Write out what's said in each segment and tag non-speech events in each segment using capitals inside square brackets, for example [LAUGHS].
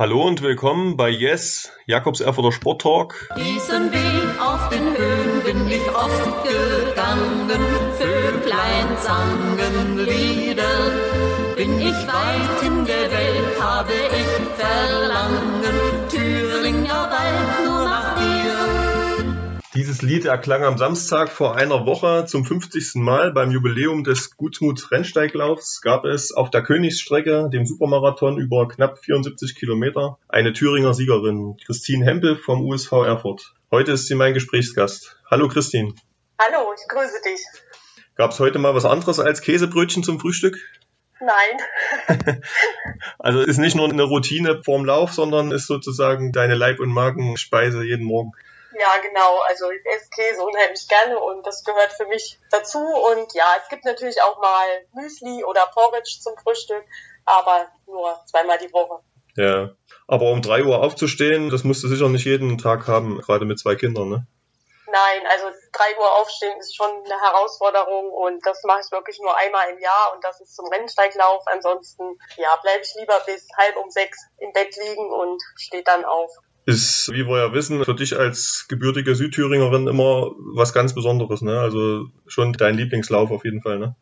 Hallo und willkommen bei Yes, Jakobs Erfurter Sport Talk. Diesen Weg auf den Höhen bin ich oft gegangen, Vöglein sangen Lieder. Bin ich weit in der Welt, habe ich Verlangen, Dieses Lied erklang am Samstag vor einer Woche zum 50. Mal beim Jubiläum des Gutsmut Rennsteiglaufs gab es auf der Königsstrecke, dem Supermarathon über knapp 74 Kilometer, eine Thüringer Siegerin, Christine Hempel vom USV Erfurt. Heute ist sie mein Gesprächsgast. Hallo Christine. Hallo, ich grüße dich. Gab es heute mal was anderes als Käsebrötchen zum Frühstück? Nein. [LAUGHS] also ist nicht nur eine Routine vorm Lauf, sondern ist sozusagen deine Leib- und Magenspeise jeden Morgen. Ja, genau. Also ich esse Käse unheimlich gerne und das gehört für mich dazu. Und ja, es gibt natürlich auch mal Müsli oder Porridge zum Frühstück, aber nur zweimal die Woche. Ja, aber um drei Uhr aufzustehen, das musst du sicher nicht jeden Tag haben, gerade mit zwei Kindern, ne? Nein, also drei Uhr aufstehen ist schon eine Herausforderung und das mache ich wirklich nur einmal im Jahr und das ist zum Rennsteiglauf. Ansonsten, ja, bleibe ich lieber bis halb um sechs im Bett liegen und stehe dann auf. Ist, wie wir ja wissen, für dich als gebürtige Südthüringerin immer was ganz Besonderes, ne? Also schon dein Lieblingslauf auf jeden Fall, ne?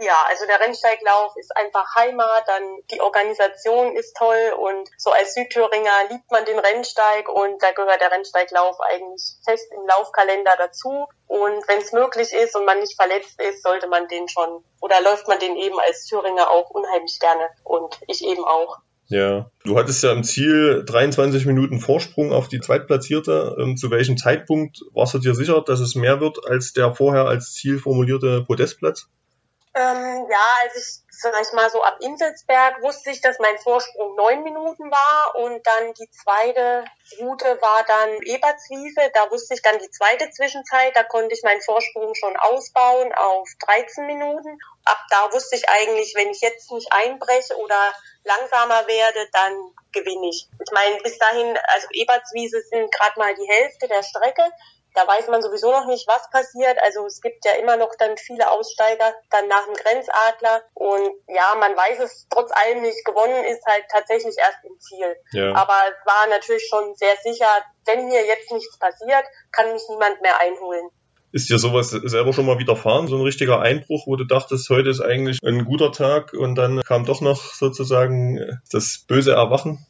Ja, also der Rennsteiglauf ist einfach Heimat, dann die Organisation ist toll und so als Südthüringer liebt man den Rennsteig und da gehört der Rennsteiglauf eigentlich fest im Laufkalender dazu. Und wenn es möglich ist und man nicht verletzt ist, sollte man den schon oder läuft man den eben als Thüringer auch unheimlich gerne und ich eben auch. Ja, du hattest ja im Ziel 23 Minuten Vorsprung auf die Zweitplatzierte. Ähm, zu welchem Zeitpunkt warst du dir sicher, dass es mehr wird als der vorher als Ziel formulierte Podestplatz? Ähm, ja, als ich, sag ich mal, so ab Inselsberg wusste ich, dass mein Vorsprung neun Minuten war und dann die zweite Route war dann Ebertswiese. Da wusste ich dann die zweite Zwischenzeit. Da konnte ich meinen Vorsprung schon ausbauen auf 13 Minuten. Ab da wusste ich eigentlich, wenn ich jetzt nicht einbreche oder langsamer werde, dann gewinne ich. Ich meine, bis dahin, also Ebertswiese sind gerade mal die Hälfte der Strecke da weiß man sowieso noch nicht, was passiert. Also es gibt ja immer noch dann viele Aussteiger dann nach dem Grenzadler. Und ja, man weiß es trotz allem nicht. Gewonnen ist halt tatsächlich erst im Ziel. Ja. Aber es war natürlich schon sehr sicher, wenn mir jetzt nichts passiert, kann mich niemand mehr einholen. Ist dir sowas selber schon mal widerfahren? So ein richtiger Einbruch, wo du dachtest, heute ist eigentlich ein guter Tag und dann kam doch noch sozusagen das böse Erwachen?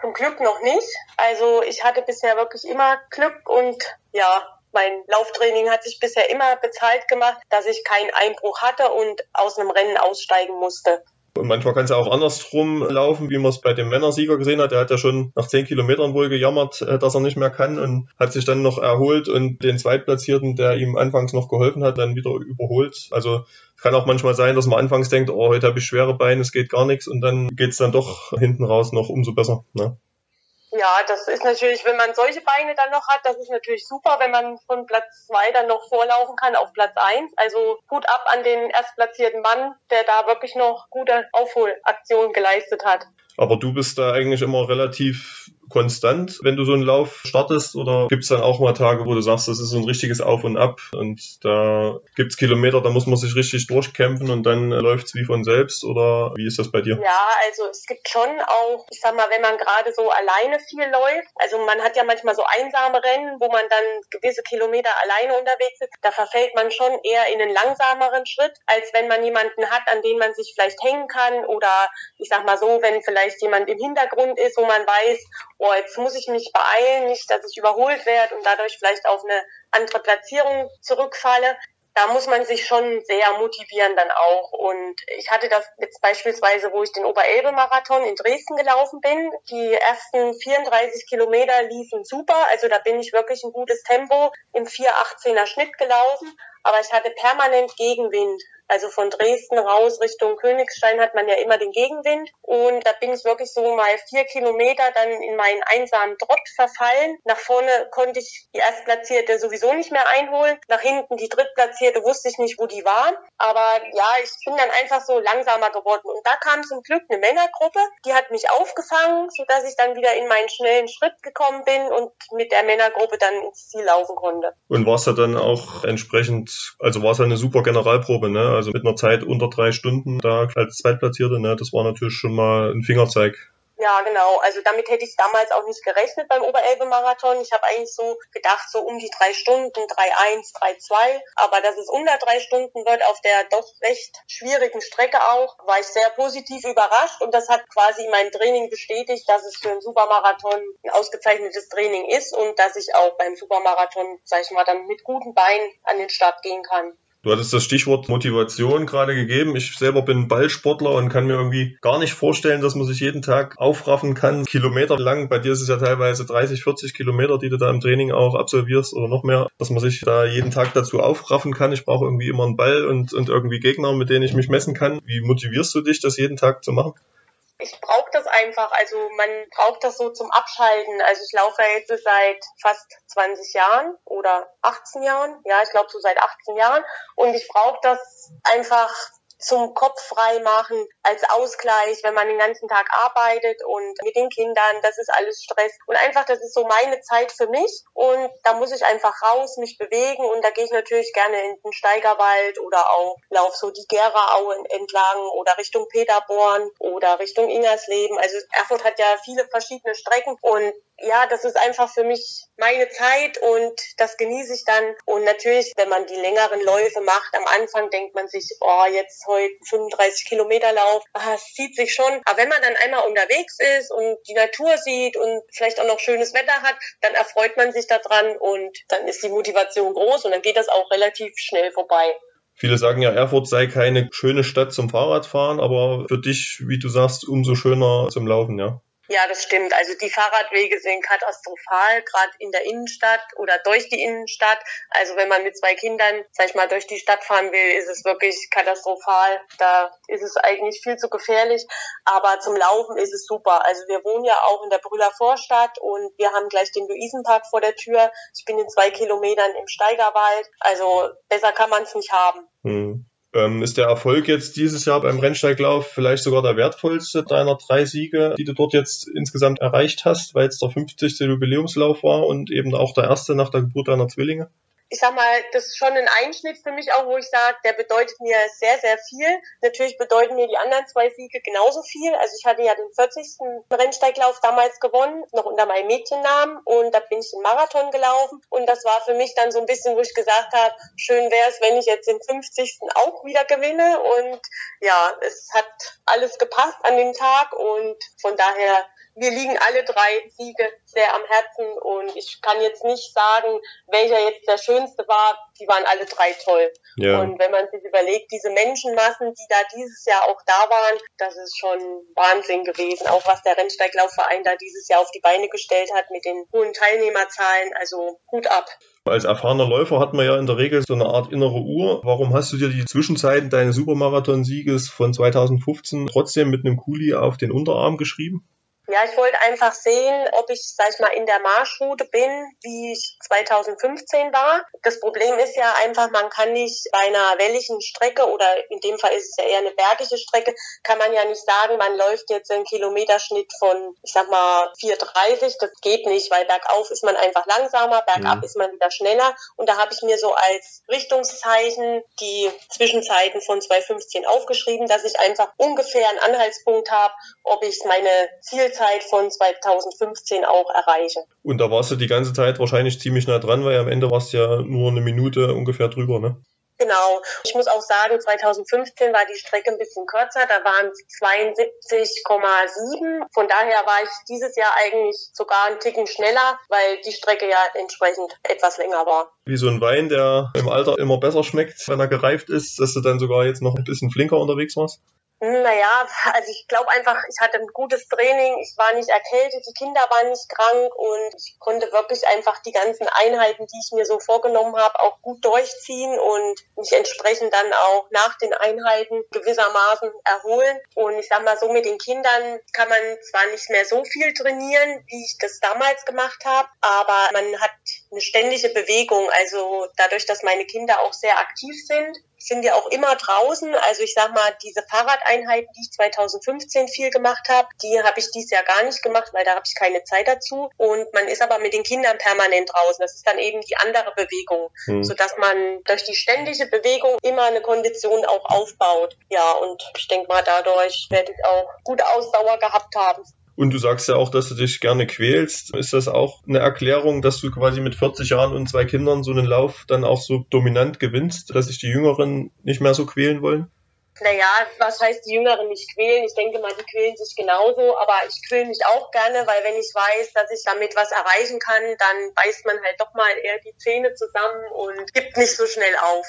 Zum Glück noch nicht. Also ich hatte bisher wirklich immer Glück und ja, mein Lauftraining hat sich bisher immer bezahlt gemacht, dass ich keinen Einbruch hatte und aus einem Rennen aussteigen musste. Und manchmal kann es ja auch andersrum laufen, wie man es bei dem Männersieger gesehen hat. Der hat ja schon nach zehn Kilometern wohl gejammert, äh, dass er nicht mehr kann und hat sich dann noch erholt und den Zweitplatzierten, der ihm anfangs noch geholfen hat, dann wieder überholt. Also kann auch manchmal sein, dass man anfangs denkt, oh, heute habe ich schwere Beine, es geht gar nichts und dann geht es dann doch hinten raus noch umso besser. Ne? Ja, das ist natürlich, wenn man solche Beine dann noch hat, das ist natürlich super, wenn man von Platz zwei dann noch vorlaufen kann auf Platz eins. Also gut ab an den erstplatzierten Mann, der da wirklich noch gute Aufholaktionen geleistet hat. Aber du bist da eigentlich immer relativ konstant, wenn du so einen Lauf startest? Oder gibt es dann auch mal Tage, wo du sagst, das ist so ein richtiges Auf und Ab und da gibt es Kilometer, da muss man sich richtig durchkämpfen und dann läuft es wie von selbst? Oder wie ist das bei dir? Ja, also es gibt schon auch, ich sag mal, wenn man gerade so alleine viel läuft, also man hat ja manchmal so einsame Rennen, wo man dann gewisse Kilometer alleine unterwegs ist, da verfällt man schon eher in einen langsameren Schritt, als wenn man jemanden hat, an den man sich vielleicht hängen kann oder ich sag mal so, wenn vielleicht jemand im Hintergrund ist, wo man weiß, oh, jetzt muss ich mich beeilen, nicht, dass ich überholt werde und dadurch vielleicht auf eine andere Platzierung zurückfalle. Da muss man sich schon sehr motivieren dann auch. Und ich hatte das jetzt beispielsweise, wo ich den Oberelbe-Marathon in Dresden gelaufen bin. Die ersten 34 Kilometer liefen super. Also da bin ich wirklich ein gutes Tempo im 4,18er Schnitt gelaufen. Aber ich hatte permanent Gegenwind Also von Dresden raus Richtung Königstein hat man ja immer den Gegenwind. Und da bin ich wirklich so mal vier Kilometer dann in meinen einsamen Trott verfallen. Nach vorne konnte ich die Erstplatzierte sowieso nicht mehr einholen. Nach hinten die Drittplatzierte wusste ich nicht, wo die waren. Aber ja, ich bin dann einfach so langsamer geworden. Und da kam zum Glück eine Männergruppe, die hat mich aufgefangen, sodass ich dann wieder in meinen schnellen Schritt gekommen bin und mit der Männergruppe dann ins Ziel laufen konnte. Und war es ja dann auch entsprechend, also war es eine super Generalprobe, ne? Also mit einer Zeit unter drei Stunden da als Zweitplatzierte, ne? Das war natürlich schon mal ein Fingerzeig ja, genau. Also damit hätte ich damals auch nicht gerechnet beim Oberelbe-Marathon. Ich habe eigentlich so gedacht, so um die drei Stunden, 3-1, 3-2. Aber dass es unter drei Stunden wird auf der doch recht schwierigen Strecke auch, war ich sehr positiv überrascht. Und das hat quasi mein Training bestätigt, dass es für einen Supermarathon ein ausgezeichnetes Training ist und dass ich auch beim Supermarathon, sag ich mal, dann mit guten Beinen an den Start gehen kann. Du hattest das Stichwort Motivation gerade gegeben. Ich selber bin Ballsportler und kann mir irgendwie gar nicht vorstellen, dass man sich jeden Tag aufraffen kann, Kilometer lang. Bei dir ist es ja teilweise 30, 40 Kilometer, die du da im Training auch absolvierst oder noch mehr, dass man sich da jeden Tag dazu aufraffen kann. Ich brauche irgendwie immer einen Ball und, und irgendwie Gegner, mit denen ich mich messen kann. Wie motivierst du dich, das jeden Tag zu machen? Ich brauche das einfach. Also man braucht das so zum Abschalten. Also ich laufe jetzt seit fast 20 Jahren oder 18 Jahren. Ja, ich glaube so seit 18 Jahren. Und ich brauche das einfach zum Kopf frei machen, als Ausgleich, wenn man den ganzen Tag arbeitet und mit den Kindern, das ist alles Stress. Und einfach, das ist so meine Zeit für mich und da muss ich einfach raus, mich bewegen und da gehe ich natürlich gerne in den Steigerwald oder auch lauf so die Geraaue entlang oder Richtung Peterborn oder Richtung Ingersleben. Also Erfurt hat ja viele verschiedene Strecken und ja, das ist einfach für mich meine Zeit und das genieße ich dann. Und natürlich, wenn man die längeren Läufe macht, am Anfang denkt man sich, oh, jetzt heute 35 Kilometer Lauf, ah, es zieht sich schon. Aber wenn man dann einmal unterwegs ist und die Natur sieht und vielleicht auch noch schönes Wetter hat, dann erfreut man sich daran und dann ist die Motivation groß und dann geht das auch relativ schnell vorbei. Viele sagen ja, Erfurt sei keine schöne Stadt zum Fahrradfahren, aber für dich, wie du sagst, umso schöner zum Laufen, ja? Ja, das stimmt. Also die Fahrradwege sind katastrophal, gerade in der Innenstadt oder durch die Innenstadt. Also wenn man mit zwei Kindern, sag ich mal, durch die Stadt fahren will, ist es wirklich katastrophal. Da ist es eigentlich viel zu gefährlich. Aber zum Laufen ist es super. Also wir wohnen ja auch in der Brüller Vorstadt und wir haben gleich den Luisenpark vor der Tür. Ich bin in zwei Kilometern im Steigerwald. Also besser kann man es nicht haben. Hm. Ähm, ist der Erfolg jetzt dieses Jahr beim Rennsteiglauf vielleicht sogar der wertvollste deiner drei Siege, die du dort jetzt insgesamt erreicht hast, weil es der 50. Jubiläumslauf war und eben auch der erste nach der Geburt deiner Zwillinge? Ich sag mal, das ist schon ein Einschnitt für mich auch, wo ich sage, der bedeutet mir sehr, sehr viel. Natürlich bedeuten mir die anderen zwei Siege genauso viel. Also ich hatte ja den 40. Rennsteiglauf damals gewonnen, noch unter meinem Mädchennamen und da bin ich den Marathon gelaufen und das war für mich dann so ein bisschen, wo ich gesagt habe, schön wäre es, wenn ich jetzt den 50. auch wieder gewinne und ja, es hat alles gepasst an dem Tag und von daher wir liegen alle drei Siege sehr am Herzen und ich kann jetzt nicht sagen, welcher jetzt der schönste war. Die waren alle drei toll. Ja. Und wenn man sich überlegt, diese Menschenmassen, die da dieses Jahr auch da waren, das ist schon Wahnsinn gewesen. Auch was der Rennsteiglaufverein da dieses Jahr auf die Beine gestellt hat mit den hohen Teilnehmerzahlen. Also Hut ab. Als erfahrener Läufer hat man ja in der Regel so eine Art innere Uhr. Warum hast du dir die Zwischenzeiten deines Supermarathon-Sieges von 2015 trotzdem mit einem Kuli auf den Unterarm geschrieben? Ja, ich wollte einfach sehen, ob ich, sag ich mal, in der Marschroute bin, wie ich 2015 war. Das Problem ist ja einfach, man kann nicht bei einer welligen Strecke oder in dem Fall ist es ja eher eine bergige Strecke, kann man ja nicht sagen, man läuft jetzt einen Kilometerschnitt von, ich sag mal, 4,30. Das geht nicht, weil bergauf ist man einfach langsamer, bergab mhm. ist man wieder schneller. Und da habe ich mir so als Richtungszeichen die Zwischenzeiten von 2,15 aufgeschrieben, dass ich einfach ungefähr einen Anhaltspunkt habe, ob ich meine Zielzeit Zeit von 2015 auch erreiche. Und da warst du die ganze Zeit wahrscheinlich ziemlich nah dran, weil am Ende warst du ja nur eine Minute ungefähr drüber, ne? Genau. Ich muss auch sagen, 2015 war die Strecke ein bisschen kürzer. Da waren es 72,7. Von daher war ich dieses Jahr eigentlich sogar einen Ticken schneller, weil die Strecke ja entsprechend etwas länger war. Wie so ein Wein, der im Alter immer besser schmeckt, wenn er gereift ist, dass du dann sogar jetzt noch ein bisschen flinker unterwegs warst? Naja, also ich glaube einfach, ich hatte ein gutes Training, ich war nicht erkältet, die Kinder waren nicht krank und ich konnte wirklich einfach die ganzen Einheiten, die ich mir so vorgenommen habe, auch gut durchziehen und mich entsprechend dann auch nach den Einheiten gewissermaßen erholen. Und ich sag mal so, mit den Kindern kann man zwar nicht mehr so viel trainieren, wie ich das damals gemacht habe, aber man hat eine ständige Bewegung. Also dadurch, dass meine Kinder auch sehr aktiv sind, sind wir auch immer draußen. Also ich sag mal, diese Fahrradeinheiten, die ich 2015 viel gemacht habe, die habe ich dieses Jahr gar nicht gemacht, weil da habe ich keine Zeit dazu. Und man ist aber mit den Kindern permanent draußen. Das ist dann eben die andere Bewegung, hm. sodass man durch die ständige Bewegung immer eine Kondition auch aufbaut. Ja, und ich denke mal, dadurch werde ich auch gute Ausdauer gehabt haben. Und du sagst ja auch, dass du dich gerne quälst. Ist das auch eine Erklärung, dass du quasi mit 40 Jahren und zwei Kindern so einen Lauf dann auch so dominant gewinnst, dass sich die Jüngeren nicht mehr so quälen wollen? Naja, was heißt die Jüngeren nicht quälen? Ich denke mal, die quälen sich genauso, aber ich quäle mich auch gerne, weil wenn ich weiß, dass ich damit was erreichen kann, dann beißt man halt doch mal eher die Zähne zusammen und gibt nicht so schnell auf.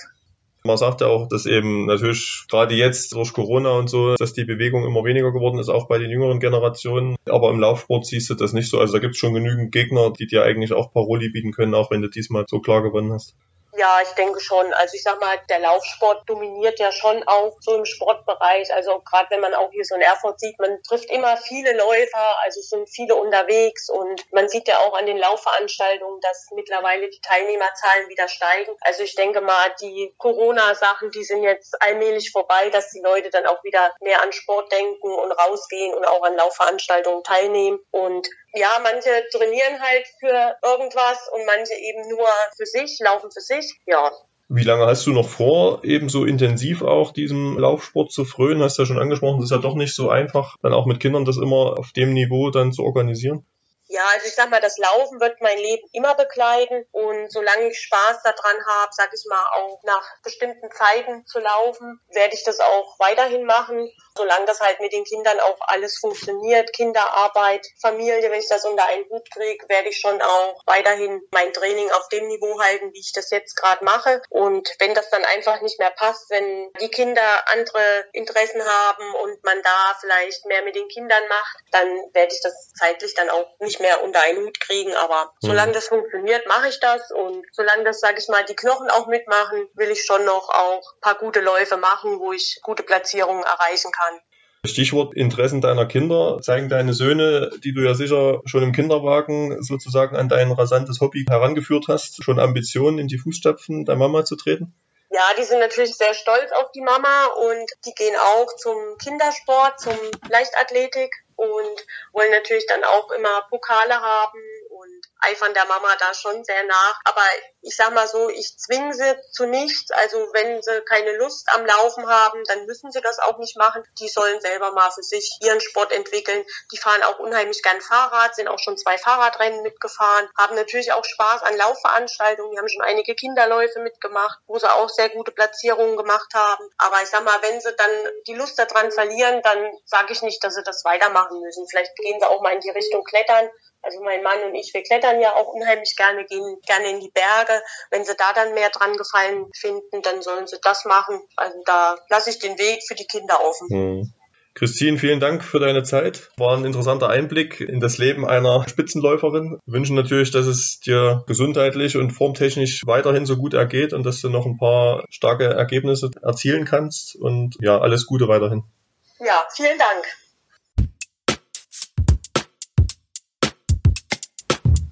Man sagt ja auch, dass eben natürlich gerade jetzt durch Corona und so, dass die Bewegung immer weniger geworden ist, auch bei den jüngeren Generationen. Aber im Laufsport siehst du das nicht so. Also da gibt es schon genügend Gegner, die dir eigentlich auch Paroli bieten können, auch wenn du diesmal so klar gewonnen hast. Ja, ich denke schon. Also ich sag mal, der Laufsport dominiert ja schon auch so im Sportbereich. Also gerade wenn man auch hier so in Erfurt sieht, man trifft immer viele Läufer, also sind viele unterwegs und man sieht ja auch an den Laufveranstaltungen, dass mittlerweile die Teilnehmerzahlen wieder steigen. Also ich denke mal, die Corona-Sachen, die sind jetzt allmählich vorbei, dass die Leute dann auch wieder mehr an Sport denken und rausgehen und auch an Laufveranstaltungen teilnehmen. Und ja, manche trainieren halt für irgendwas und manche eben nur für sich, laufen für sich. Ja. Wie lange hast du noch vor, eben so intensiv auch diesem Laufsport zu frönen? Hast du ja schon angesprochen, das ist ja doch nicht so einfach, dann auch mit Kindern das immer auf dem Niveau dann zu organisieren. Ja, also ich sag mal, das Laufen wird mein Leben immer begleiten. Und solange ich Spaß daran habe, sag ich mal, auch nach bestimmten Zeiten zu laufen, werde ich das auch weiterhin machen, solange das halt mit den Kindern auch alles funktioniert, Kinderarbeit, Familie, wenn ich das unter einen Hut kriege, werde ich schon auch weiterhin mein Training auf dem Niveau halten, wie ich das jetzt gerade mache. Und wenn das dann einfach nicht mehr passt, wenn die Kinder andere Interessen haben und man da vielleicht mehr mit den Kindern macht, dann werde ich das zeitlich dann auch nicht mehr unter einen Hut kriegen. Aber mhm. solange das funktioniert, mache ich das. Und solange das, sage ich mal, die Knochen auch mitmachen, will ich schon noch auch paar gute Läufe machen, wo ich gute Platzierungen erreichen kann. Stichwort Interessen deiner Kinder. Zeigen deine Söhne, die du ja sicher schon im Kinderwagen sozusagen an dein rasantes Hobby herangeführt hast, schon Ambitionen in die Fußstapfen der Mama zu treten? Ja, die sind natürlich sehr stolz auf die Mama und die gehen auch zum Kindersport, zum Leichtathletik und wollen natürlich dann auch immer Pokale haben eifern der Mama da schon sehr nach. Aber ich sag mal so, ich zwinge sie zu nichts. Also wenn sie keine Lust am Laufen haben, dann müssen sie das auch nicht machen. Die sollen selber mal für sich ihren Sport entwickeln. Die fahren auch unheimlich gern Fahrrad, sind auch schon zwei Fahrradrennen mitgefahren, haben natürlich auch Spaß an Laufveranstaltungen. Die haben schon einige Kinderläufe mitgemacht, wo sie auch sehr gute Platzierungen gemacht haben. Aber ich sag mal, wenn sie dann die Lust daran verlieren, dann sage ich nicht, dass sie das weitermachen müssen. Vielleicht gehen sie auch mal in die Richtung Klettern also mein Mann und ich, wir klettern ja auch unheimlich gerne, gehen gerne in die Berge. Wenn sie da dann mehr dran gefallen finden, dann sollen sie das machen. Also da lasse ich den Weg für die Kinder offen. Hm. Christine, vielen Dank für deine Zeit. War ein interessanter Einblick in das Leben einer Spitzenläuferin. Wir wünschen natürlich, dass es dir gesundheitlich und formtechnisch weiterhin so gut ergeht und dass du noch ein paar starke Ergebnisse erzielen kannst. Und ja, alles Gute weiterhin. Ja, vielen Dank.